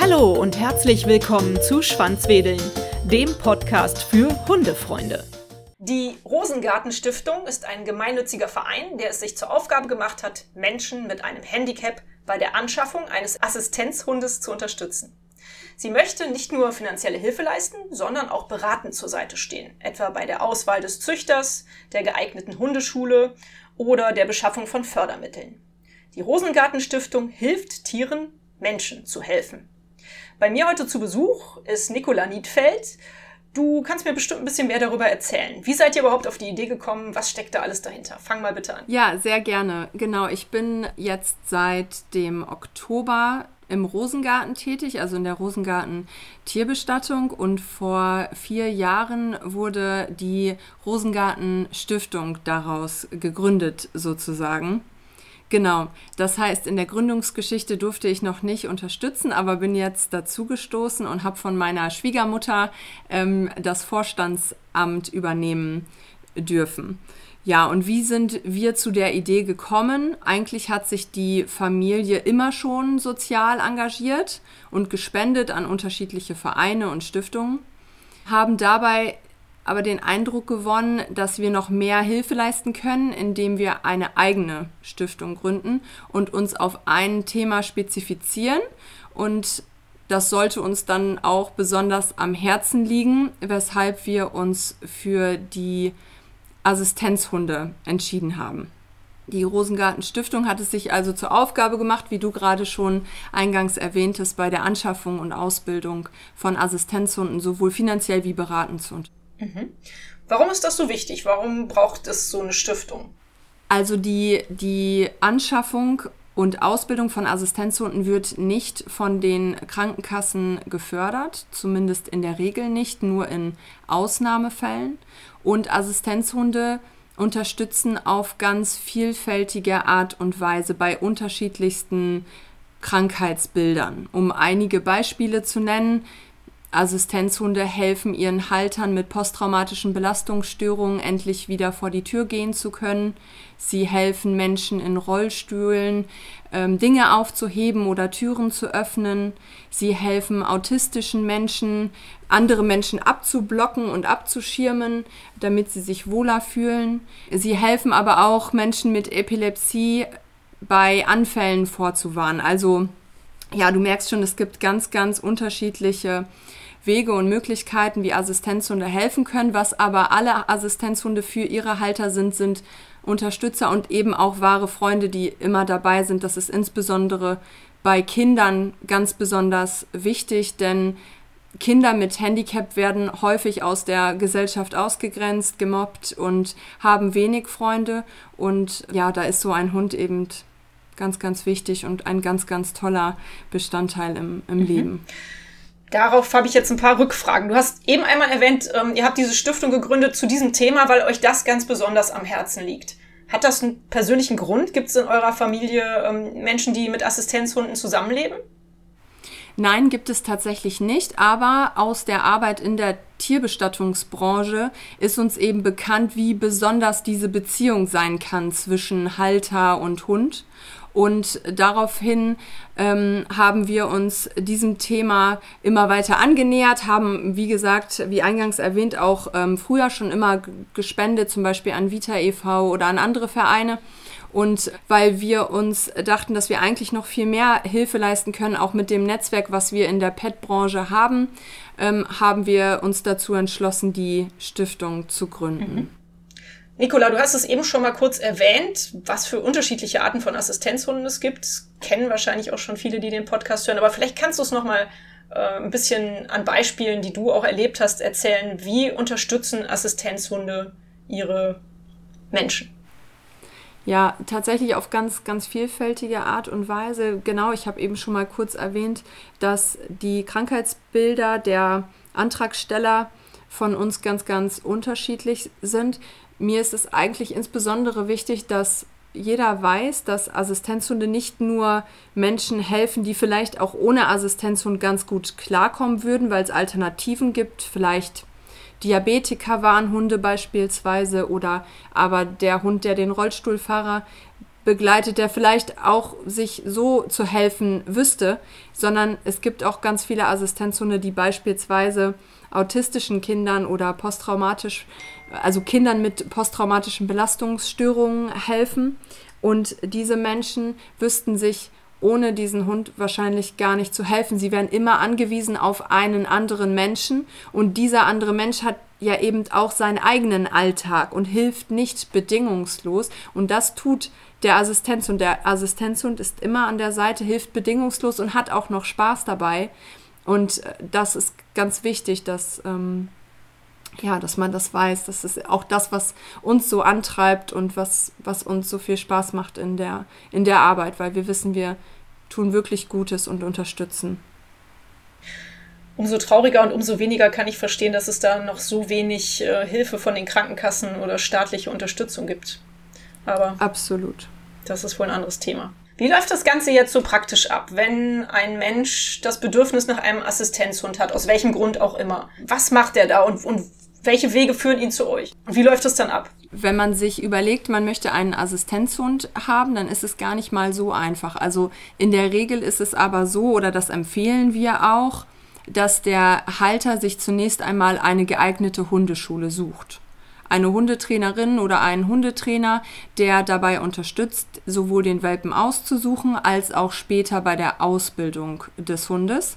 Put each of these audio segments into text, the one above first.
Hallo und herzlich willkommen zu Schwanzwedeln, dem Podcast für Hundefreunde. Die Rosengarten Stiftung ist ein gemeinnütziger Verein, der es sich zur Aufgabe gemacht hat, Menschen mit einem Handicap bei der Anschaffung eines Assistenzhundes zu unterstützen. Sie möchte nicht nur finanzielle Hilfe leisten, sondern auch beratend zur Seite stehen, etwa bei der Auswahl des Züchters, der geeigneten Hundeschule oder der Beschaffung von Fördermitteln. Die Rosengarten Stiftung hilft Tieren, Menschen zu helfen. Bei mir heute zu Besuch ist Nicola Niedfeld. Du kannst mir bestimmt ein bisschen mehr darüber erzählen. Wie seid ihr überhaupt auf die Idee gekommen? Was steckt da alles dahinter? Fang mal bitte an. Ja, sehr gerne. Genau, ich bin jetzt seit dem Oktober im Rosengarten tätig, also in der Rosengarten Tierbestattung. Und vor vier Jahren wurde die Rosengarten Stiftung daraus gegründet, sozusagen. Genau, das heißt, in der Gründungsgeschichte durfte ich noch nicht unterstützen, aber bin jetzt dazugestoßen und habe von meiner Schwiegermutter ähm, das Vorstandsamt übernehmen dürfen. Ja, und wie sind wir zu der Idee gekommen? Eigentlich hat sich die Familie immer schon sozial engagiert und gespendet an unterschiedliche Vereine und Stiftungen, haben dabei aber den Eindruck gewonnen, dass wir noch mehr Hilfe leisten können, indem wir eine eigene Stiftung gründen und uns auf ein Thema spezifizieren. Und das sollte uns dann auch besonders am Herzen liegen, weshalb wir uns für die Assistenzhunde entschieden haben. Die Rosengarten Stiftung hat es sich also zur Aufgabe gemacht, wie du gerade schon eingangs erwähntest, bei der Anschaffung und Ausbildung von Assistenzhunden sowohl finanziell wie beratend zu unterstützen. Mhm. Warum ist das so wichtig? Warum braucht es so eine Stiftung? Also die, die Anschaffung und Ausbildung von Assistenzhunden wird nicht von den Krankenkassen gefördert, zumindest in der Regel nicht, nur in Ausnahmefällen. Und Assistenzhunde unterstützen auf ganz vielfältige Art und Weise bei unterschiedlichsten Krankheitsbildern. Um einige Beispiele zu nennen, Assistenzhunde helfen ihren Haltern mit posttraumatischen Belastungsstörungen endlich wieder vor die Tür gehen zu können. Sie helfen Menschen in Rollstühlen, ähm, Dinge aufzuheben oder Türen zu öffnen. Sie helfen autistischen Menschen, andere Menschen abzublocken und abzuschirmen, damit sie sich wohler fühlen. Sie helfen aber auch Menschen mit Epilepsie bei Anfällen vorzuwarnen. Also ja, du merkst schon, es gibt ganz, ganz unterschiedliche Wege und Möglichkeiten, wie Assistenzhunde helfen können. Was aber alle Assistenzhunde für ihre Halter sind, sind Unterstützer und eben auch wahre Freunde, die immer dabei sind. Das ist insbesondere bei Kindern ganz besonders wichtig, denn Kinder mit Handicap werden häufig aus der Gesellschaft ausgegrenzt, gemobbt und haben wenig Freunde. Und ja, da ist so ein Hund eben ganz, ganz wichtig und ein ganz, ganz toller Bestandteil im, im mhm. Leben. Darauf habe ich jetzt ein paar Rückfragen. Du hast eben einmal erwähnt, ähm, ihr habt diese Stiftung gegründet zu diesem Thema, weil euch das ganz besonders am Herzen liegt. Hat das einen persönlichen Grund? Gibt es in eurer Familie ähm, Menschen, die mit Assistenzhunden zusammenleben? Nein, gibt es tatsächlich nicht, aber aus der Arbeit in der Tierbestattungsbranche ist uns eben bekannt, wie besonders diese Beziehung sein kann zwischen Halter und Hund. Und daraufhin ähm, haben wir uns diesem Thema immer weiter angenähert, haben, wie gesagt, wie eingangs erwähnt, auch ähm, früher schon immer gespendet, zum Beispiel an Vita e.V. oder an andere Vereine. Und weil wir uns dachten, dass wir eigentlich noch viel mehr Hilfe leisten können, auch mit dem Netzwerk, was wir in der PET-Branche haben, ähm, haben wir uns dazu entschlossen, die Stiftung zu gründen. Mhm. Nicola, du hast es eben schon mal kurz erwähnt, was für unterschiedliche Arten von Assistenzhunden es gibt. Das kennen wahrscheinlich auch schon viele, die den Podcast hören, aber vielleicht kannst du es noch mal äh, ein bisschen an Beispielen, die du auch erlebt hast, erzählen. Wie unterstützen Assistenzhunde ihre Menschen? Ja, tatsächlich auf ganz, ganz vielfältige Art und Weise. Genau, ich habe eben schon mal kurz erwähnt, dass die Krankheitsbilder der Antragsteller von uns ganz, ganz unterschiedlich sind. Mir ist es eigentlich insbesondere wichtig, dass jeder weiß, dass Assistenzhunde nicht nur Menschen helfen, die vielleicht auch ohne Assistenzhund ganz gut klarkommen würden, weil es Alternativen gibt, vielleicht Diabetiker waren Hunde beispielsweise oder aber der Hund, der den Rollstuhlfahrer begleitet, der vielleicht auch sich so zu helfen wüsste, sondern es gibt auch ganz viele Assistenzhunde, die beispielsweise autistischen Kindern oder posttraumatisch, also Kindern mit posttraumatischen Belastungsstörungen helfen. Und diese Menschen wüssten sich ohne diesen Hund wahrscheinlich gar nicht zu helfen. Sie wären immer angewiesen auf einen anderen Menschen und dieser andere Mensch hat ja eben auch seinen eigenen Alltag und hilft nicht bedingungslos und das tut der Assistenzhund. Der Assistenzhund ist immer an der Seite, hilft bedingungslos und hat auch noch Spaß dabei und äh, das ist ganz wichtig, dass ähm, ja, dass man das weiß. Das ist auch das, was uns so antreibt und was, was uns so viel Spaß macht in der, in der Arbeit, weil wir wissen, wir tun wirklich Gutes und unterstützen. Umso trauriger und umso weniger kann ich verstehen, dass es da noch so wenig äh, Hilfe von den Krankenkassen oder staatliche Unterstützung gibt. Aber absolut. Das ist wohl ein anderes Thema. Wie läuft das Ganze jetzt so praktisch ab, wenn ein Mensch das Bedürfnis nach einem Assistenzhund hat, aus welchem Grund auch immer? Was macht er da und, und welche Wege führen ihn zu euch? Und wie läuft es dann ab? Wenn man sich überlegt, man möchte einen Assistenzhund haben, dann ist es gar nicht mal so einfach. Also in der Regel ist es aber so, oder das empfehlen wir auch, dass der Halter sich zunächst einmal eine geeignete Hundeschule sucht. Eine Hundetrainerin oder einen Hundetrainer, der dabei unterstützt, sowohl den Welpen auszusuchen als auch später bei der Ausbildung des Hundes.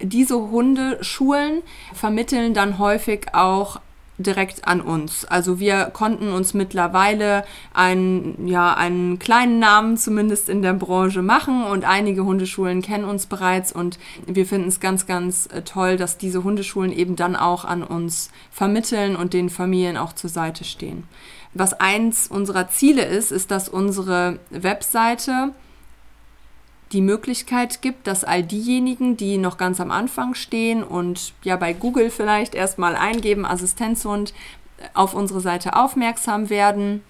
Diese Hundeschulen vermitteln dann häufig auch direkt an uns. Also wir konnten uns mittlerweile einen, ja, einen kleinen Namen zumindest in der Branche machen und einige Hundeschulen kennen uns bereits und wir finden es ganz, ganz äh, toll, dass diese Hundeschulen eben dann auch an uns vermitteln und den Familien auch zur Seite stehen. Was eins unserer Ziele ist, ist, dass unsere Webseite die Möglichkeit gibt, dass all diejenigen, die noch ganz am Anfang stehen und ja bei Google vielleicht erstmal eingeben, Assistenzhund, auf unsere Seite aufmerksam werden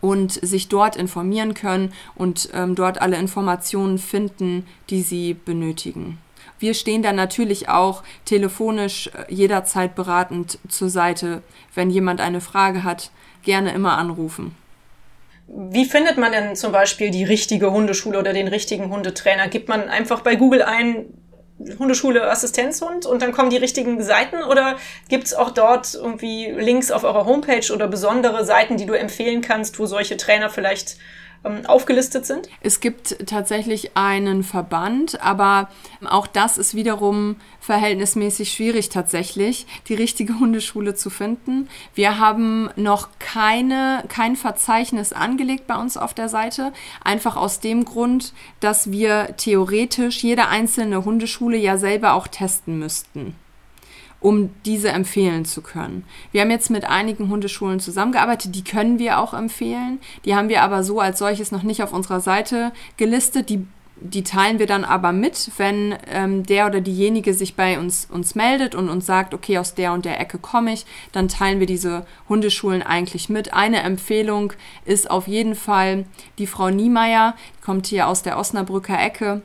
und sich dort informieren können und ähm, dort alle Informationen finden, die sie benötigen. Wir stehen dann natürlich auch telefonisch äh, jederzeit beratend zur Seite. Wenn jemand eine Frage hat, gerne immer anrufen. Wie findet man denn zum Beispiel die richtige Hundeschule oder den richtigen Hundetrainer? Gibt man einfach bei Google ein Hundeschule Assistenzhund und dann kommen die richtigen Seiten oder gibt's auch dort irgendwie Links auf eurer Homepage oder besondere Seiten, die du empfehlen kannst, wo solche Trainer vielleicht ähm, aufgelistet sind? Es gibt tatsächlich einen Verband, aber auch das ist wiederum verhältnismäßig schwierig tatsächlich, die richtige Hundeschule zu finden. Wir haben noch keine, kein Verzeichnis angelegt bei uns auf der Seite, einfach aus dem Grund, dass wir theoretisch jede einzelne Hundeschule ja selber auch testen müssten um diese empfehlen zu können. Wir haben jetzt mit einigen Hundeschulen zusammengearbeitet, die können wir auch empfehlen. Die haben wir aber so als solches noch nicht auf unserer Seite gelistet. Die, die teilen wir dann aber mit, wenn ähm, der oder diejenige sich bei uns, uns meldet und uns sagt, okay, aus der und der Ecke komme ich, dann teilen wir diese Hundeschulen eigentlich mit. Eine Empfehlung ist auf jeden Fall die Frau Niemeyer, die kommt hier aus der Osnabrücker Ecke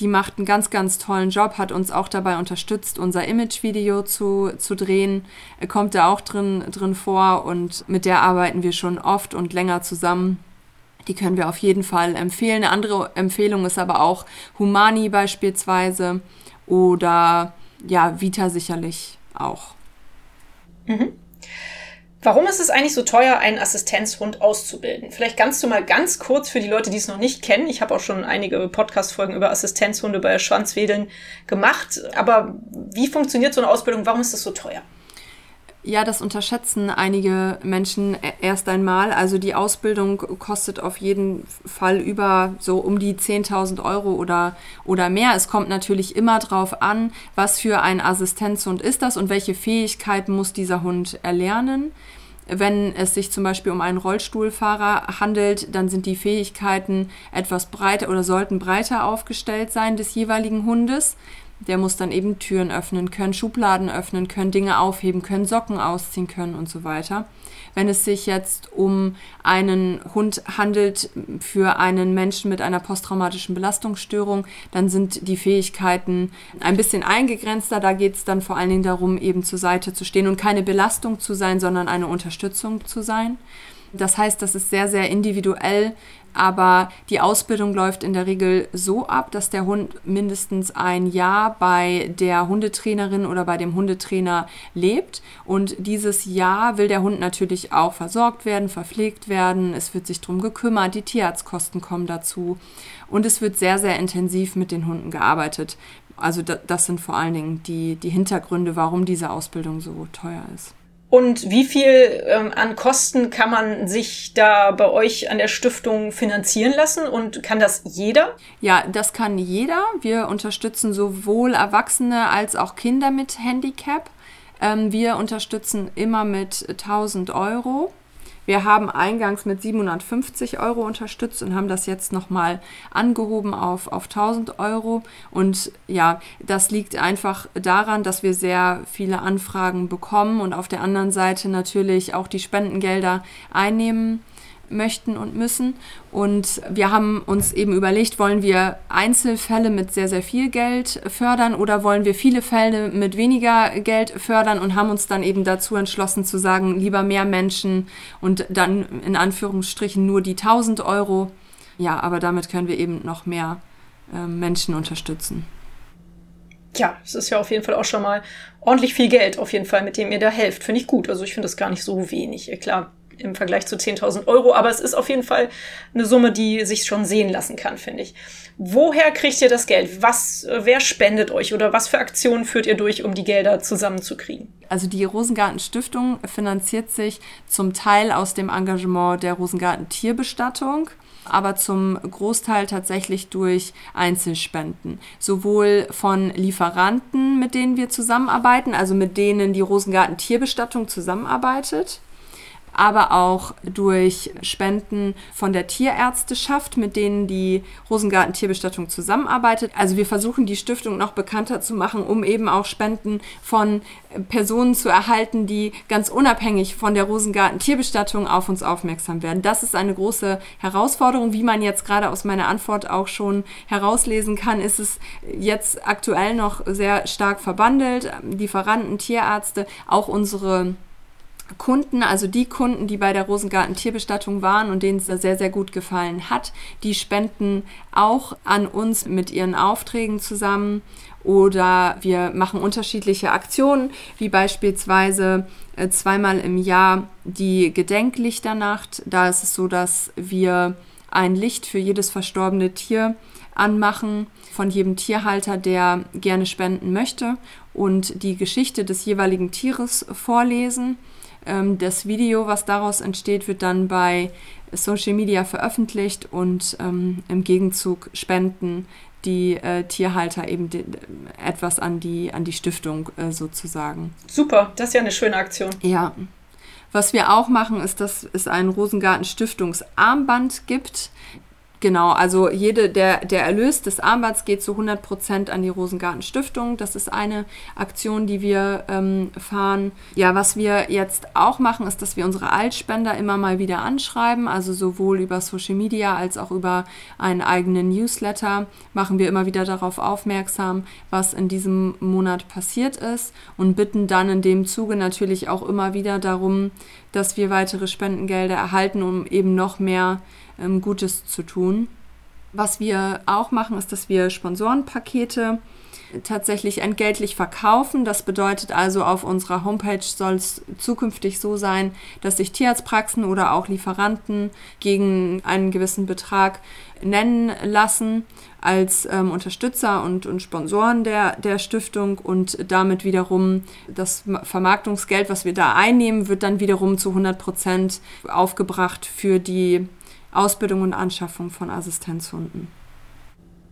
die macht einen ganz, ganz tollen Job, hat uns auch dabei unterstützt, unser Image-Video zu, zu drehen. Kommt da auch drin, drin vor und mit der arbeiten wir schon oft und länger zusammen. Die können wir auf jeden Fall empfehlen. Eine andere Empfehlung ist aber auch Humani beispielsweise oder ja, Vita sicherlich auch. Mhm. Warum ist es eigentlich so teuer, einen Assistenzhund auszubilden? Vielleicht kannst du mal ganz kurz für die Leute, die es noch nicht kennen. Ich habe auch schon einige Podcast-Folgen über Assistenzhunde bei Schwanzwedeln gemacht. Aber wie funktioniert so eine Ausbildung? Warum ist das so teuer? Ja, das unterschätzen einige Menschen e-, erst einmal. Also die Ausbildung kostet auf jeden Fall über so um die 10.000 Euro oder, oder mehr. Es kommt natürlich immer drauf an, was für ein Assistenzhund ist das und welche Fähigkeiten muss dieser Hund erlernen. Wenn es sich zum Beispiel um einen Rollstuhlfahrer handelt, dann sind die Fähigkeiten etwas breiter oder sollten breiter aufgestellt sein des jeweiligen Hundes. Der muss dann eben Türen öffnen können, Schubladen öffnen können, Dinge aufheben können, Socken ausziehen können und so weiter. Wenn es sich jetzt um einen Hund handelt für einen Menschen mit einer posttraumatischen Belastungsstörung, dann sind die Fähigkeiten ein bisschen eingegrenzter. Da geht es dann vor allen Dingen darum, eben zur Seite zu stehen und keine Belastung zu sein, sondern eine Unterstützung zu sein. Das heißt, das ist sehr, sehr individuell, aber die Ausbildung läuft in der Regel so ab, dass der Hund mindestens ein Jahr bei der Hundetrainerin oder bei dem Hundetrainer lebt. Und dieses Jahr will der Hund natürlich auch versorgt werden, verpflegt werden. Es wird sich darum gekümmert, die Tierarztkosten kommen dazu. Und es wird sehr, sehr intensiv mit den Hunden gearbeitet. Also das sind vor allen Dingen die, die Hintergründe, warum diese Ausbildung so teuer ist. Und wie viel ähm, an Kosten kann man sich da bei euch an der Stiftung finanzieren lassen? Und kann das jeder? Ja, das kann jeder. Wir unterstützen sowohl Erwachsene als auch Kinder mit Handicap. Ähm, wir unterstützen immer mit 1000 Euro. Wir haben eingangs mit 750 Euro unterstützt und haben das jetzt nochmal angehoben auf, auf 1000 Euro. Und ja, das liegt einfach daran, dass wir sehr viele Anfragen bekommen und auf der anderen Seite natürlich auch die Spendengelder einnehmen möchten und müssen. Und wir haben uns eben überlegt, wollen wir Einzelfälle mit sehr, sehr viel Geld fördern oder wollen wir viele Fälle mit weniger Geld fördern und haben uns dann eben dazu entschlossen zu sagen, lieber mehr Menschen und dann in Anführungsstrichen nur die 1000 Euro. Ja, aber damit können wir eben noch mehr äh, Menschen unterstützen. Ja, es ist ja auf jeden Fall auch schon mal ordentlich viel Geld, auf jeden Fall, mit dem ihr da helft. Finde ich gut. Also ich finde das gar nicht so wenig. Klar, im Vergleich zu 10.000 Euro, aber es ist auf jeden Fall eine Summe, die sich schon sehen lassen kann, finde ich. Woher kriegt ihr das Geld? Was, äh, wer spendet euch oder was für Aktionen führt ihr durch, um die Gelder zusammenzukriegen? Also die Rosengarten Stiftung finanziert sich zum Teil aus dem Engagement der Rosengarten Tierbestattung aber zum Großteil tatsächlich durch Einzelspenden. Sowohl von Lieferanten, mit denen wir zusammenarbeiten, also mit denen die Rosengarten Tierbestattung zusammenarbeitet, aber auch durch Spenden von der Tierärzteschaft, mit denen die Rosengarten Tierbestattung zusammenarbeitet. Also wir versuchen die Stiftung noch bekannter zu machen, um eben auch Spenden von Personen zu erhalten, die ganz unabhängig von der Rosengarten Tierbestattung auf uns aufmerksam werden. Das ist eine große Herausforderung, wie man jetzt gerade aus meiner Antwort auch schon herauslesen kann, ist es jetzt aktuell noch sehr stark verbandelt. Lieferanten, Tierärzte, auch unsere Kunden, also die Kunden, die bei der Rosengarten Tierbestattung waren und denen es sehr, sehr gut gefallen hat, die spenden auch an uns mit ihren Aufträgen zusammen oder wir machen unterschiedliche Aktionen, wie beispielsweise äh, zweimal im Jahr die Gedenklichternacht. Da ist es so, dass wir ein Licht für jedes verstorbene Tier anmachen von jedem Tierhalter, der gerne spenden möchte und die Geschichte des jeweiligen Tieres vorlesen. Ähm, das Video, was daraus entsteht, wird dann bei Social Media veröffentlicht und ähm, im Gegenzug spenden die äh, Tierhalter eben etwas an die, an die Stiftung äh, sozusagen. Super, das ist ja eine schöne Aktion. Ja. Was wir auch machen, ist, dass es ein Rosengarten Stiftungsarmband gibt. Genau, also jede, der, der Erlös des Armbands geht zu 100 Prozent an die Rosengarten Stiftung. Das ist eine Aktion, die wir ähm, fahren. Ja, was wir jetzt auch machen, ist, dass wir unsere Altspender immer mal wieder anschreiben. Also sowohl über Social Media als auch über einen eigenen Newsletter machen wir immer wieder darauf aufmerksam, was in diesem Monat passiert ist und bitten dann in dem Zuge natürlich auch immer wieder darum, dass wir weitere Spendengelder erhalten, um eben noch mehr ähm, Gutes zu tun. Was wir auch machen, ist, dass wir Sponsorenpakete tatsächlich entgeltlich verkaufen. Das bedeutet also, auf unserer Homepage soll es zukünftig so sein, dass sich Tierarztpraxen oder auch Lieferanten gegen einen gewissen Betrag nennen lassen als ähm, Unterstützer und, und Sponsoren der, der Stiftung und damit wiederum das Vermarktungsgeld, was wir da einnehmen, wird dann wiederum zu 100 Prozent aufgebracht für die Ausbildung und Anschaffung von Assistenzhunden.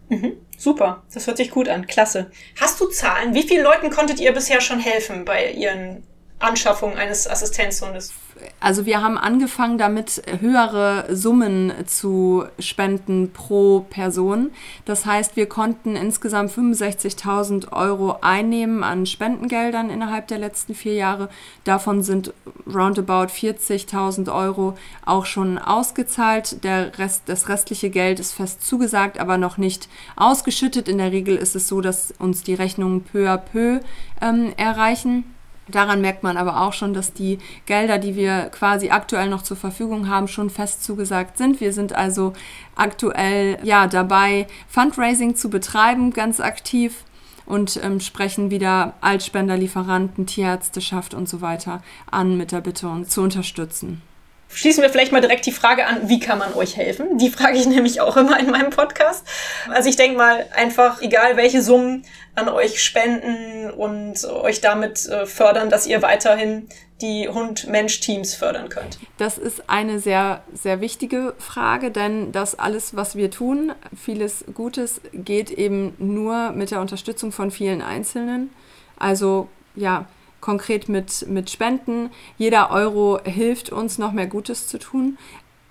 Mhm, super, das hört sich gut an, klasse. Hast du Zahlen? Wie vielen Leuten konntet ihr bisher schon helfen bei ihren Anschaffungen eines Assistenzhundes? also wir haben angefangen damit höhere Summen zu spenden pro Person. Das heißt, wir konnten insgesamt 65.000 Euro einnehmen an Spendengeldern innerhalb der letzten vier Jahre. Davon sind roundabout 40.000 Euro auch schon ausgezahlt. Der Rest, das restliche Geld ist fest zugesagt, aber noch nicht ausgeschüttet. In der Regel ist es so, dass uns die Rechnungen peu à peu ähm, erreichen. Daran merkt man aber auch schon, dass die Gelder, die wir quasi aktuell noch zur Verfügung haben, schon fest zugesagt sind. Wir sind also aktuell ja dabei, Fundraising zu betreiben, ganz aktiv und ähm, sprechen wieder Altspender, Lieferanten, Tierärzteschaft und so weiter an mit der Bitte, uns zu unterstützen. Schließen wir vielleicht mal direkt die Frage an, wie kann man euch helfen? Die frage ich nämlich auch immer in meinem Podcast. Also ich denke mal einfach, egal welche Summen an euch spenden und euch damit äh, fördern, dass ihr weiterhin die Hund-Mensch-Teams fördern könnt? Das ist eine sehr, sehr wichtige Frage, denn das alles, was wir tun, vieles Gutes, geht eben nur mit der Unterstützung von vielen Einzelnen. Also ja, konkret mit, mit Spenden. Jeder Euro hilft uns, noch mehr Gutes zu tun,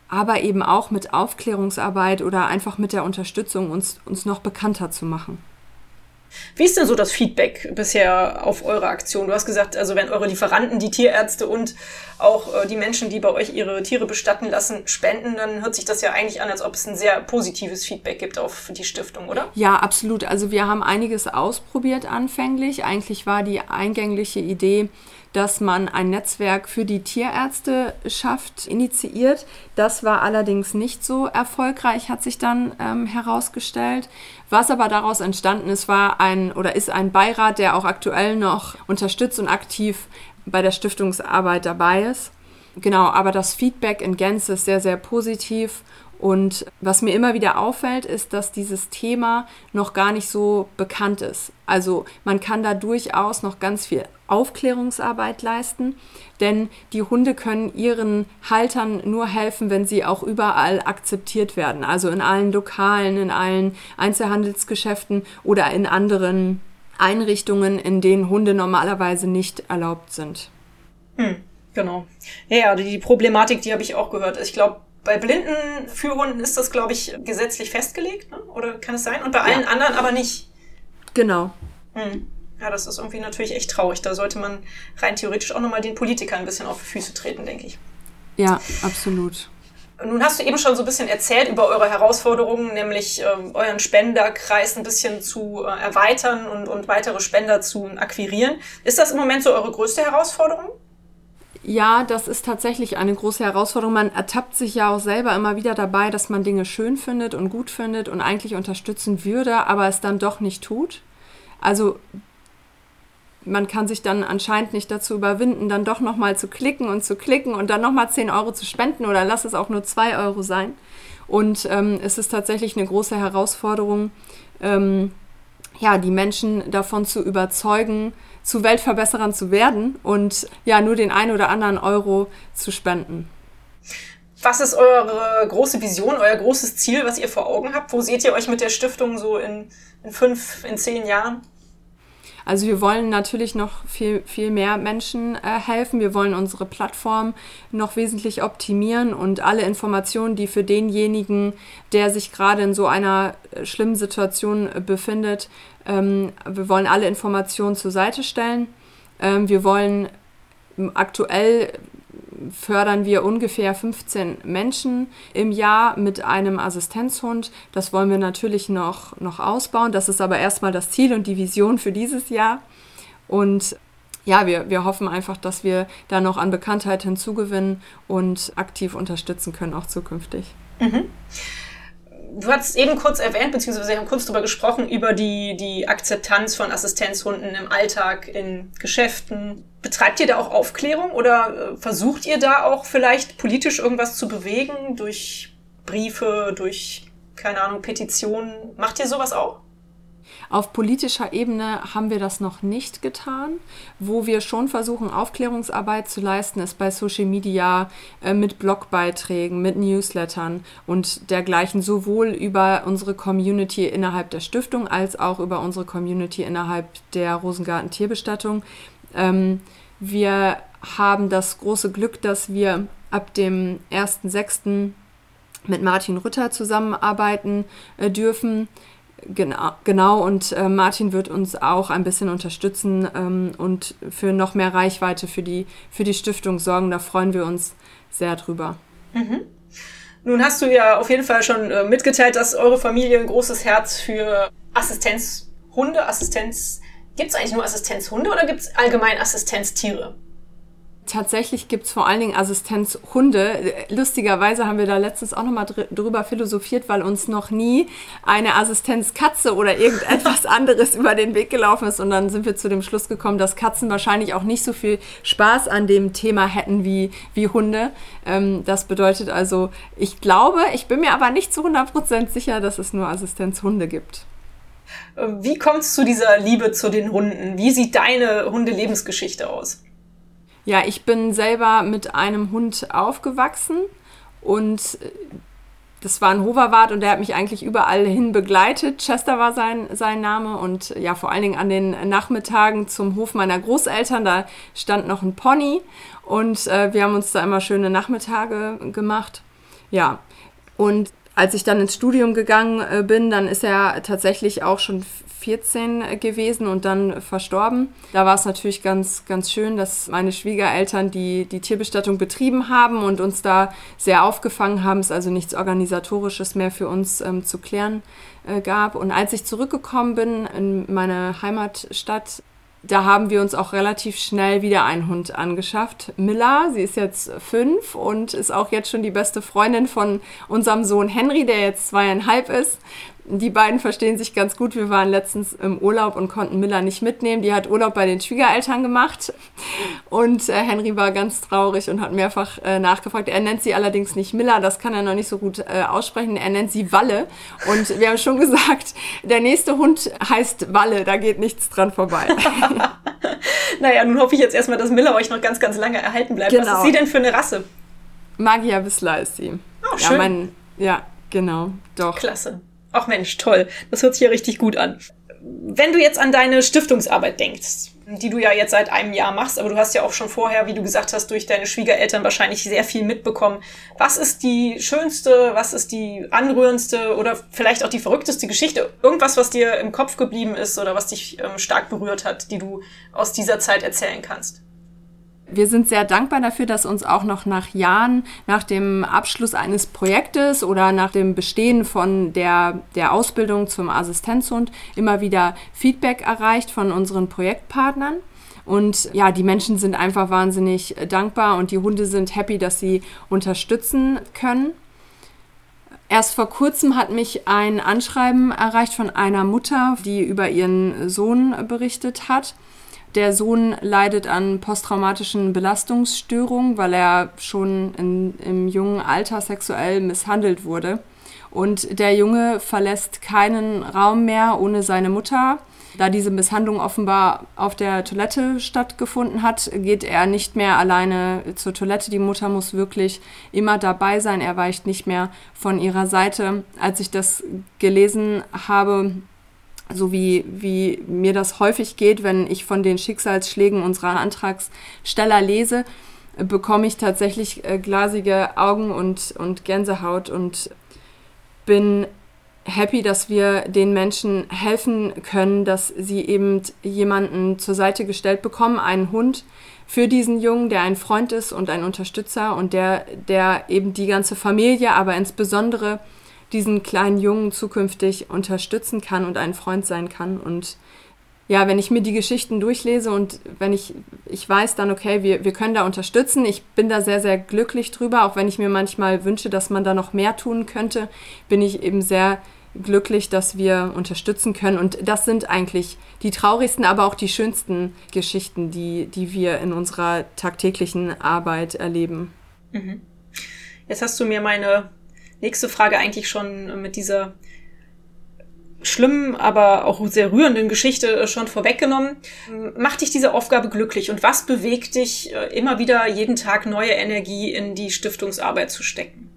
aber eben auch mit Aufklärungsarbeit oder einfach mit der Unterstützung, uns, uns noch bekannter zu machen. Wie ist denn so das Feedback bisher auf eure Aktion? Du hast gesagt, also wenn eure Lieferanten, die Tierärzte und auch äh, die Menschen, die bei euch ihre Tiere bestatten lassen, spenden, dann hört sich das ja eigentlich an, als ob es ein sehr positives Feedback gibt auf die Stiftung, oder? Ja, absolut. Also wir haben einiges ausprobiert anfänglich. Eigentlich war die eingängliche Idee, dass man ein Netzwerk für die Tierärzte schafft, initiiert. Das war allerdings nicht so erfolgreich, hat sich dann ähm, herausgestellt. Was aber daraus entstanden ist, war ein oder ist ein Beirat, der auch aktuell noch unterstützt und aktiv bei der Stiftungsarbeit dabei ist. Genau, aber das Feedback in Gänze ist sehr, sehr positiv und was mir immer wieder auffällt, ist, dass dieses Thema noch gar nicht so bekannt ist. Also man kann da durchaus noch ganz viel Aufklärungsarbeit leisten, denn die Hunde können ihren Haltern nur helfen, wenn sie auch überall akzeptiert werden. Also in allen Lokalen, in allen Einzelhandelsgeschäften oder in anderen Einrichtungen, in denen Hunde normalerweise nicht erlaubt sind. Hm, genau. Ja, die Problematik, die habe ich auch gehört. Ich glaube, bei blinden Führhunden ist das, glaube ich, gesetzlich festgelegt, ne? oder kann es sein? Und bei allen ja. anderen aber nicht. Genau. Hm. Ja, das ist irgendwie natürlich echt traurig. Da sollte man rein theoretisch auch nochmal den Politikern ein bisschen auf die Füße treten, denke ich. Ja, absolut. Nun hast du eben schon so ein bisschen erzählt über eure Herausforderungen, nämlich äh, euren Spenderkreis ein bisschen zu äh, erweitern und, und weitere Spender zu akquirieren. Ist das im Moment so eure größte Herausforderung? Ja, das ist tatsächlich eine große Herausforderung. Man ertappt sich ja auch selber immer wieder dabei, dass man Dinge schön findet und gut findet und eigentlich unterstützen würde, aber es dann doch nicht tut. Also man kann sich dann anscheinend nicht dazu überwinden, dann doch nochmal zu klicken und zu klicken und dann nochmal 10 Euro zu spenden oder lass es auch nur 2 Euro sein. Und ähm, es ist tatsächlich eine große Herausforderung, ähm, ja, die Menschen davon zu überzeugen, zu Weltverbesserern zu werden und ja, nur den einen oder anderen Euro zu spenden. Was ist eure große Vision, euer großes Ziel, was ihr vor Augen habt? Wo seht ihr euch mit der Stiftung so in, in fünf, in zehn Jahren? Also wir wollen natürlich noch viel, viel mehr Menschen äh, helfen. Wir wollen unsere Plattform noch wesentlich optimieren und alle Informationen, die für denjenigen, der sich gerade in so einer äh, schlimmen Situation äh, befindet, ähm, wir wollen alle Informationen zur Seite stellen. Ähm, wir wollen aktuell fördern wir ungefähr 15 Menschen im Jahr mit einem Assistenzhund. Das wollen wir natürlich noch, noch ausbauen. Das ist aber erstmal das Ziel und die Vision für dieses Jahr. Und ja, wir, wir hoffen einfach, dass wir da noch an Bekanntheit hinzugewinnen und aktiv unterstützen können, auch zukünftig. Mhm. Du hast eben kurz erwähnt, beziehungsweise wir haben kurz darüber gesprochen, über die, die Akzeptanz von Assistenzhunden im Alltag, in Geschäften. Betreibt ihr da auch Aufklärung oder äh, versucht ihr da auch vielleicht politisch irgendwas zu bewegen durch Briefe, durch, keine Ahnung, Petitionen? Macht ihr sowas auch? Auf politischer Ebene haben wir das noch nicht getan. Wo wir schon versuchen, Aufklärungsarbeit zu leisten, ist bei Social Media äh, mit Blogbeiträgen, mit Newslettern und dergleichen, sowohl über unsere Community innerhalb der Stiftung als auch über unsere Community innerhalb der Rosengarten Tierbestattung. Ähm, wir haben das große Glück, dass wir ab dem 1.6. mit Martin Rütter zusammenarbeiten äh, dürfen. Genau, genau. und äh, Martin wird uns auch ein bisschen unterstützen ähm, und für noch mehr Reichweite für die, für die Stiftung sorgen. Da freuen wir uns sehr drüber. Mhm. Nun hast du ja auf jeden Fall schon äh, mitgeteilt, dass eure Familie ein großes Herz für Assistenzhunde, Assistenztiere Gibt es eigentlich nur Assistenzhunde oder gibt es allgemein Assistenztiere? Tatsächlich gibt es vor allen Dingen Assistenzhunde. Lustigerweise haben wir da letztens auch nochmal dr drüber philosophiert, weil uns noch nie eine Assistenzkatze oder irgendetwas anderes über den Weg gelaufen ist. Und dann sind wir zu dem Schluss gekommen, dass Katzen wahrscheinlich auch nicht so viel Spaß an dem Thema hätten wie, wie Hunde. Ähm, das bedeutet also, ich glaube, ich bin mir aber nicht zu 100% sicher, dass es nur Assistenzhunde gibt. Wie kommt es zu dieser Liebe zu den Hunden? Wie sieht deine Hundelebensgeschichte aus? Ja, ich bin selber mit einem Hund aufgewachsen und äh, das war ein Hoverwart und der hat mich eigentlich überall hin begleitet. Chester war sein, sein Name und ja, vor allen Dingen an den Nachmittagen zum Hof meiner Großeltern, da stand noch ein Pony und äh, wir haben uns da immer schöne Nachmittage gemacht. Ja, und als ich dann ins Studium gegangen äh, bin, dann ist er tatsächlich auch schon 14 gewesen und dann verstorben. Da war es natürlich ganz, ganz schön, dass meine Schwiegereltern die, die Tierbestattung betrieben haben und uns da sehr aufgefangen haben. Es also nichts Organisatorisches mehr für uns ähm, zu klären äh, gab. Und als ich zurückgekommen bin in meine Heimatstadt, da haben wir uns auch relativ schnell wieder einen Hund angeschafft. Milla, sie ist jetzt fünf und ist auch jetzt schon die beste Freundin von unserem Sohn Henry, der jetzt zweieinhalb ist die beiden verstehen sich ganz gut. Wir waren letztens im Urlaub und konnten Miller nicht mitnehmen. Die hat Urlaub bei den Schwiegereltern gemacht. Und äh, Henry war ganz traurig und hat mehrfach äh, nachgefragt. Er nennt sie allerdings nicht Miller, das kann er noch nicht so gut äh, aussprechen. Er nennt sie Walle. Und wir haben schon gesagt, der nächste Hund heißt Walle, da geht nichts dran vorbei. naja, nun hoffe ich jetzt erstmal, dass Miller euch noch ganz, ganz lange erhalten bleibt. Genau. Was ist genau. sie denn für eine Rasse? Magia Wissler ist sie. Oh, schön. Ja, mein, ja, genau, doch. Klasse. Ach Mensch, toll. Das hört sich ja richtig gut an. Wenn du jetzt an deine Stiftungsarbeit denkst, die du ja jetzt seit einem Jahr machst, aber du hast ja auch schon vorher, wie du gesagt hast, durch deine Schwiegereltern wahrscheinlich sehr viel mitbekommen. Was ist die schönste, was ist die anrührendste oder vielleicht auch die verrückteste Geschichte? Irgendwas, was dir im Kopf geblieben ist oder was dich ähm, stark berührt hat, die du aus dieser Zeit erzählen kannst? Wir sind sehr dankbar dafür, dass uns auch noch nach Jahren, nach dem Abschluss eines Projektes oder nach dem Bestehen von der, der Ausbildung zum Assistenzhund immer wieder Feedback erreicht von unseren Projektpartnern. Und ja, die Menschen sind einfach wahnsinnig dankbar und die Hunde sind happy, dass sie unterstützen können. Erst vor kurzem hat mich ein Anschreiben erreicht von einer Mutter, die über ihren Sohn berichtet hat der Sohn leidet an posttraumatischen Belastungsstörungen, weil er schon in, im jungen Alter sexuell misshandelt wurde. Und der Junge verlässt keinen Raum mehr ohne seine Mutter. Da diese Misshandlung offenbar auf der Toilette stattgefunden hat, geht er nicht mehr alleine zur Toilette. Die Mutter muss wirklich immer dabei sein. Er weicht nicht mehr von ihrer Seite. Als ich das gelesen habe, so wie, wie mir das häufig geht, wenn ich von den Schicksalsschlägen unserer Antragsteller lese, bekomme ich tatsächlich äh, glasige Augen und, und Gänsehaut und bin happy, dass wir den Menschen helfen können, dass sie eben jemanden zur Seite gestellt bekommen, einen Hund für diesen Jungen, der ein Freund ist und ein Unterstützer und der, der eben die ganze Familie, aber insbesondere diesen kleinen Jungen zukünftig unterstützen kann und ein Freund sein kann. Und ja, wenn ich mir die Geschichten durchlese und wenn ich, ich weiß dann, okay, wir, wir können da unterstützen, ich bin da sehr, sehr glücklich drüber, auch wenn ich mir manchmal wünsche, dass man da noch mehr tun könnte, bin ich eben sehr glücklich, dass wir unterstützen können. Und das sind eigentlich die traurigsten, aber auch die schönsten Geschichten, die, die wir in unserer tagtäglichen Arbeit erleben. Mhm. Jetzt hast du mir meine nächste Frage eigentlich schon mit dieser schlimmen, aber auch sehr rührenden Geschichte schon vorweggenommen. Macht dich diese Aufgabe glücklich und was bewegt dich, äh, immer wieder jeden Tag neue Energie in die Stiftungsarbeit zu stecken?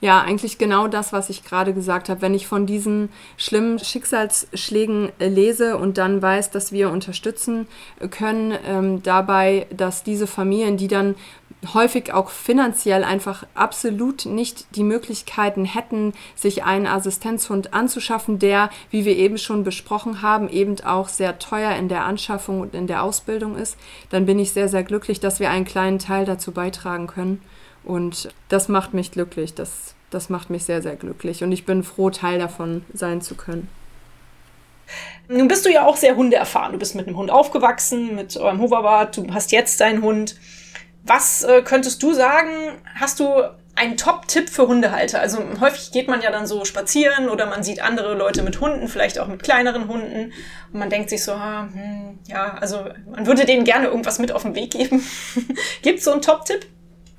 Ja, eigentlich genau das, was ich gerade gesagt habe. Wenn ich von diesen schlimmen Schicksalsschlägen lese und dann weiß, dass wir unterstützen können ähm, dabei, dass diese Familien, die dann häufig auch finanziell einfach absolut nicht die Möglichkeiten hätten, sich einen Assistenzhund anzuschaffen, der, wie wir eben schon besprochen haben, eben auch sehr teuer in der Anschaffung und in der Ausbildung ist, dann bin ich sehr, sehr glücklich, dass wir einen kleinen Teil dazu beitragen können. Und das macht mich glücklich, das, das macht mich sehr, sehr glücklich. Und ich bin froh, Teil davon sein zu können. Nun bist du ja auch sehr hundeerfahren. Du bist mit einem Hund aufgewachsen, mit eurem Hoverboard, du hast jetzt deinen Hund. Was äh, könntest du sagen? Hast du einen Top-Tipp für Hundehalter? Also häufig geht man ja dann so spazieren oder man sieht andere Leute mit Hunden, vielleicht auch mit kleineren Hunden. Und man denkt sich so, ah, hm, ja, also man würde denen gerne irgendwas mit auf den Weg geben. Gibt es so einen Top-Tipp?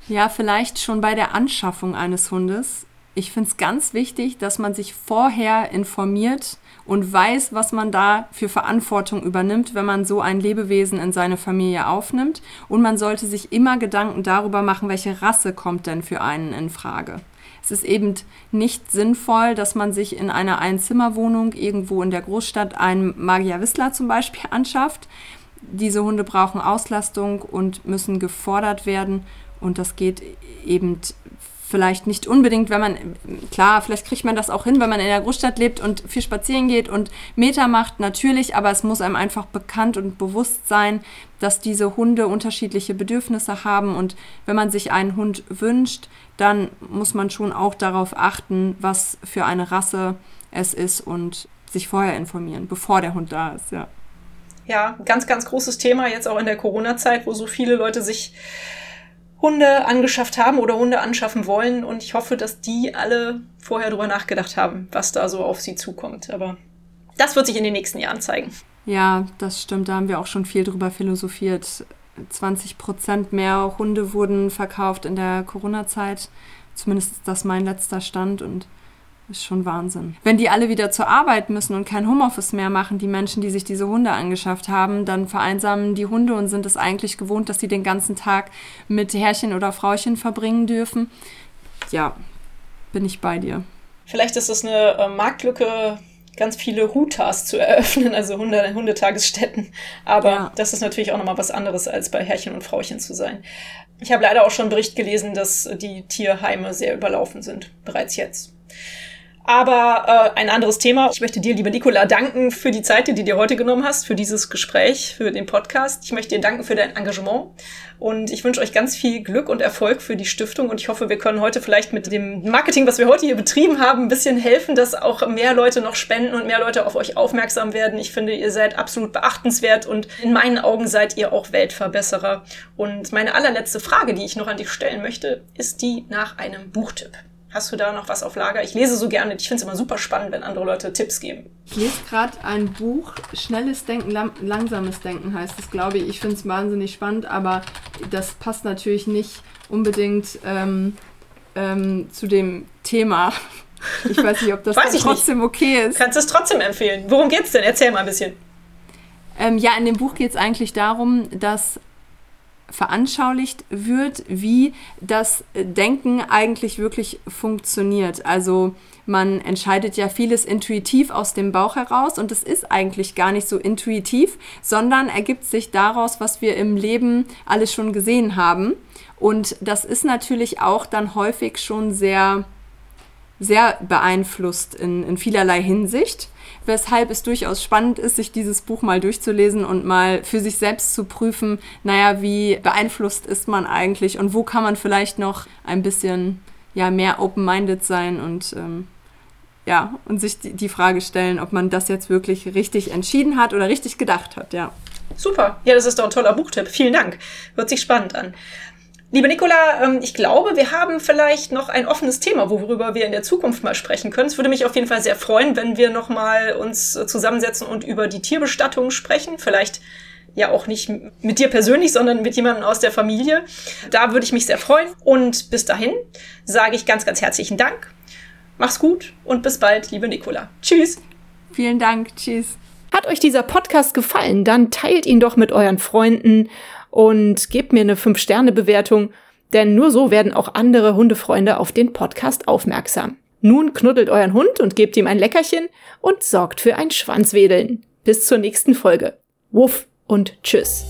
Ja, vielleicht schon bei der Anschaffung eines Hundes. Ich finde es ganz wichtig, dass man sich vorher informiert und weiß, was man da für Verantwortung übernimmt, wenn man so ein Lebewesen in seine Familie aufnimmt. Und man sollte sich immer Gedanken darüber machen, welche Rasse kommt denn für einen in Frage. Es ist eben nicht sinnvoll, dass man sich in einer Einzimmerwohnung irgendwo in der Großstadt einen Magier Whistler zum Beispiel anschafft. Diese Hunde brauchen Auslastung und müssen gefordert werden. Und das geht eben vielleicht nicht unbedingt, wenn man, klar, vielleicht kriegt man das auch hin, wenn man in der Großstadt lebt und viel spazieren geht und Meter macht, natürlich, aber es muss einem einfach bekannt und bewusst sein, dass diese Hunde unterschiedliche Bedürfnisse haben und wenn man sich einen Hund wünscht, dann muss man schon auch darauf achten, was für eine Rasse es ist und sich vorher informieren, bevor der Hund da ist, ja. Ja, ganz, ganz großes Thema jetzt auch in der Corona-Zeit, wo so viele Leute sich Hunde angeschafft haben oder Hunde anschaffen wollen. Und ich hoffe, dass die alle vorher drüber nachgedacht haben, was da so auf sie zukommt. Aber das wird sich in den nächsten Jahren zeigen. Ja, das stimmt. Da haben wir auch schon viel drüber philosophiert. 20 Prozent mehr Hunde wurden verkauft in der Corona-Zeit. Zumindest ist das mein letzter Stand. Und ist schon Wahnsinn. Wenn die alle wieder zur Arbeit müssen und kein Homeoffice mehr machen, die Menschen, die sich diese Hunde angeschafft haben, dann vereinsamen die Hunde und sind es eigentlich gewohnt, dass sie den ganzen Tag mit Herrchen oder Frauchen verbringen dürfen. Ja, bin ich bei dir. Vielleicht ist es eine äh, Marktlücke, ganz viele Hutas zu eröffnen, also Hunde, Hundetagesstätten. Aber ja. das ist natürlich auch nochmal was anderes, als bei Herrchen und Frauchen zu sein. Ich habe leider auch schon einen Bericht gelesen, dass die Tierheime sehr überlaufen sind, bereits jetzt. Aber äh, ein anderes Thema. Ich möchte dir, liebe Nicola, danken für die Zeit, die du dir heute genommen hast, für dieses Gespräch, für den Podcast. Ich möchte dir danken für dein Engagement und ich wünsche euch ganz viel Glück und Erfolg für die Stiftung und ich hoffe, wir können heute vielleicht mit dem Marketing, was wir heute hier betrieben haben, ein bisschen helfen, dass auch mehr Leute noch spenden und mehr Leute auf euch aufmerksam werden. Ich finde, ihr seid absolut beachtenswert und in meinen Augen seid ihr auch Weltverbesserer. Und meine allerletzte Frage, die ich noch an dich stellen möchte, ist die nach einem Buchtipp. Hast du da noch was auf Lager? Ich lese so gerne. Ich finde es immer super spannend, wenn andere Leute Tipps geben. Ich lese gerade ein Buch, Schnelles Denken, Langsames Denken heißt es, glaube ich. Ich finde es wahnsinnig spannend, aber das passt natürlich nicht unbedingt ähm, ähm, zu dem Thema. Ich weiß nicht, ob das trotzdem nicht. okay ist. Kannst du es trotzdem empfehlen? Worum geht es denn? Erzähl mal ein bisschen. Ähm, ja, in dem Buch geht es eigentlich darum, dass veranschaulicht wird, wie das Denken eigentlich wirklich funktioniert. Also man entscheidet ja vieles intuitiv aus dem Bauch heraus und es ist eigentlich gar nicht so intuitiv, sondern ergibt sich daraus, was wir im Leben alles schon gesehen haben. Und das ist natürlich auch dann häufig schon sehr, sehr beeinflusst in, in vielerlei Hinsicht weshalb es durchaus spannend ist, sich dieses Buch mal durchzulesen und mal für sich selbst zu prüfen, naja, wie beeinflusst ist man eigentlich und wo kann man vielleicht noch ein bisschen ja, mehr open-minded sein und ähm, ja, und sich die, die Frage stellen, ob man das jetzt wirklich richtig entschieden hat oder richtig gedacht hat, ja. Super. Ja, das ist doch ein toller Buchtipp. Vielen Dank. Hört sich spannend an. Liebe Nicola, ähm, ich glaube, wir haben vielleicht noch ein offenes Thema, worüber wir in der Zukunft mal sprechen können. Es würde mich auf jeden Fall sehr freuen, wenn wir noch mal uns äh, zusammensetzen und über die Tierbestattung sprechen. Vielleicht ja auch nicht mit dir persönlich, sondern mit jemandem aus der Familie. Da würde ich mich sehr freuen. Und bis dahin sage ich ganz, ganz herzlichen Dank. Mach's gut und bis bald, liebe Nicola. Tschüss. Vielen Dank. Tschüss. Hat euch dieser Podcast gefallen, dann teilt ihn doch mit euren Freunden und gebt mir eine 5-Sterne-Bewertung, denn nur so werden auch andere Hundefreunde auf den Podcast aufmerksam. Nun knuddelt euren Hund und gebt ihm ein Leckerchen und sorgt für ein Schwanzwedeln. Bis zur nächsten Folge. Wuff und tschüss.